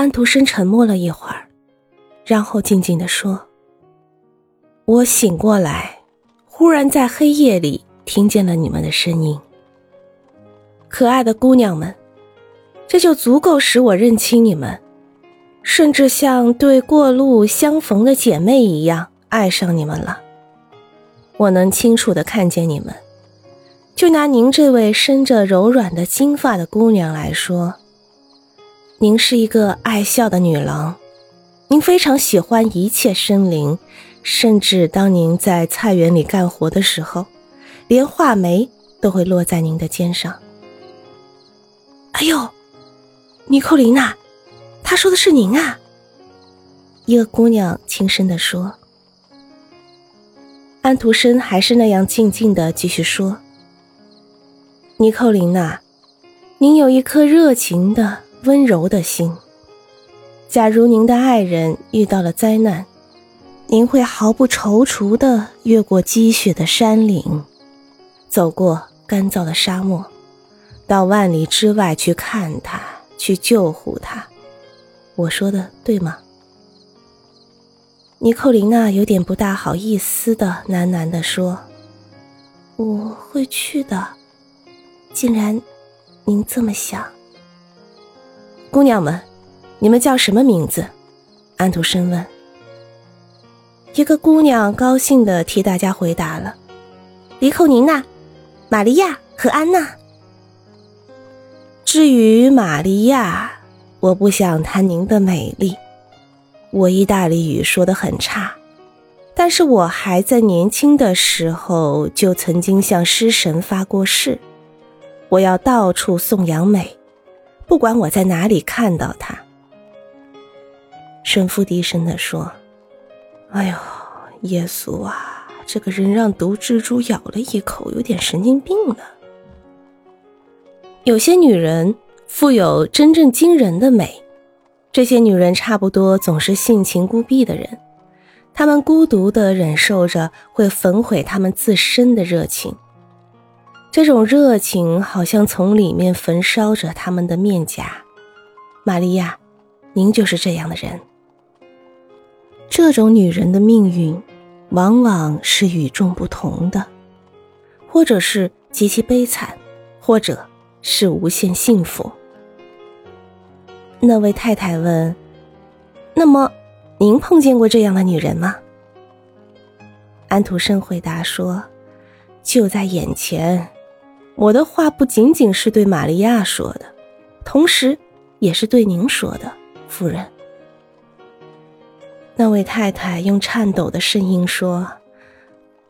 安徒生沉默了一会儿，然后静静的说：“我醒过来，忽然在黑夜里听见了你们的声音。可爱的姑娘们，这就足够使我认清你们，甚至像对过路相逢的姐妹一样爱上你们了。我能清楚的看见你们。就拿您这位生着柔软的金发的姑娘来说。”您是一个爱笑的女郎，您非常喜欢一切生灵，甚至当您在菜园里干活的时候，连画眉都会落在您的肩上。哎呦，尼寇琳娜，他说的是您啊！一个姑娘轻声地说。安徒生还是那样静静的继续说：“尼寇琳娜，您有一颗热情的。”温柔的心。假如您的爱人遇到了灾难，您会毫不踌躇地越过积雪的山岭，走过干燥的沙漠，到万里之外去看他，去救护他。我说的对吗？尼寇琳娜有点不大好意思的喃喃地说：“我会去的。既然您这么想。”姑娘们，你们叫什么名字？安徒生问。一个姑娘高兴地替大家回答了：“迪寇尼娜、玛利亚和安娜。”至于玛利亚，我不想谈您的美丽。我意大利语说得很差，但是我还在年轻的时候就曾经向诗神发过誓，我要到处颂扬美。不管我在哪里看到他，神父低声地说：“哎呦，耶稣啊，这个人让毒蜘蛛咬了一口，有点神经病了。”有些女人富有真正惊人的美，这些女人差不多总是性情孤僻的人，她们孤独地忍受着会焚毁她们自身的热情。这种热情好像从里面焚烧着他们的面颊，玛利亚，您就是这样的人。这种女人的命运，往往是与众不同的，或者是极其悲惨，或者是无限幸福。那位太太问：“那么，您碰见过这样的女人吗？”安徒生回答说：“就在眼前。”我的话不仅仅是对玛利亚说的，同时也是对您说的，夫人。那位太太用颤抖的声音说：“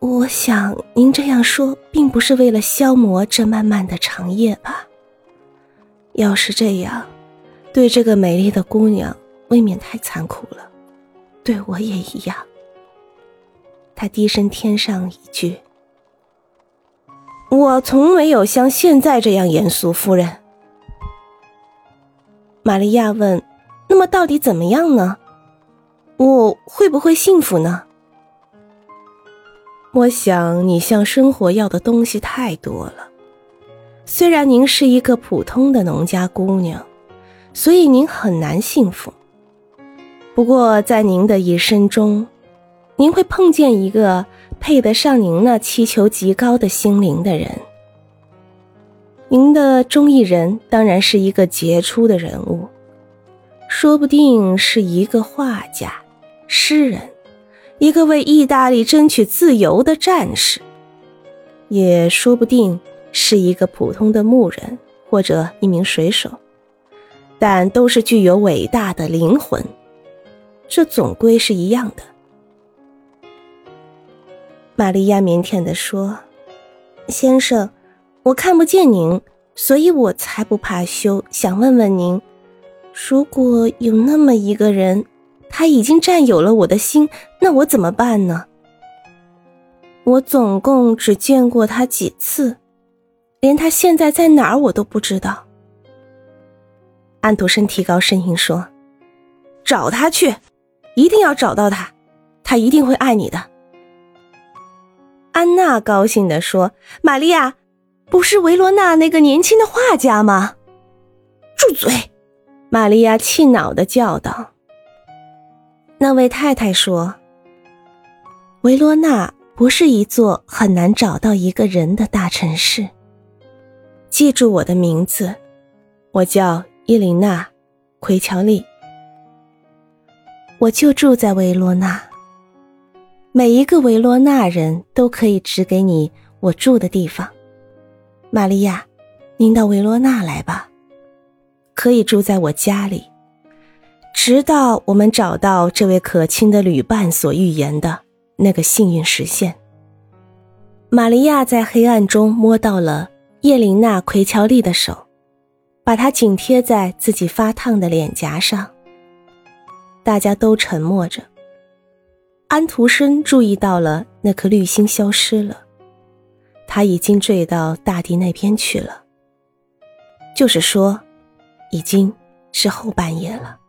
我想您这样说，并不是为了消磨这漫漫的长夜吧？要是这样，对这个美丽的姑娘未免太残酷了，对我也一样。”他低声添上一句。我从没有像现在这样严肃，夫人。玛利亚问：“那么到底怎么样呢？我会不会幸福呢？”我想你向生活要的东西太多了。虽然您是一个普通的农家姑娘，所以您很难幸福。不过在您的一生中，您会碰见一个。配得上您那祈求极高的心灵的人，您的中意人当然是一个杰出的人物，说不定是一个画家、诗人，一个为意大利争取自由的战士，也说不定是一个普通的牧人或者一名水手，但都是具有伟大的灵魂，这总归是一样的。玛利亚腼腆地说：“先生，我看不见您，所以我才不怕羞。想问问您，如果有那么一个人，他已经占有了我的心，那我怎么办呢？我总共只见过他几次，连他现在在哪儿我都不知道。”安徒生提高声音说：“找他去，一定要找到他，他一定会爱你的。”安娜高兴地说：“玛利亚，不是维罗纳那个年轻的画家吗？”住嘴！玛利亚气恼的叫道。那位太太说：“维罗纳不是一座很难找到一个人的大城市。记住我的名字，我叫伊琳娜·奎乔利。我就住在维罗纳。每一个维罗纳人都可以指给你我住的地方。玛利亚，您到维罗纳来吧，可以住在我家里。”直到我们找到这位可亲的旅伴所预言的那个幸运实现，玛利亚在黑暗中摸到了叶琳娜·奎乔利的手，把它紧贴在自己发烫的脸颊上。大家都沉默着。安徒生注意到了那颗绿星消失了，它已经坠到大地那边去了。就是说，已经是后半夜了。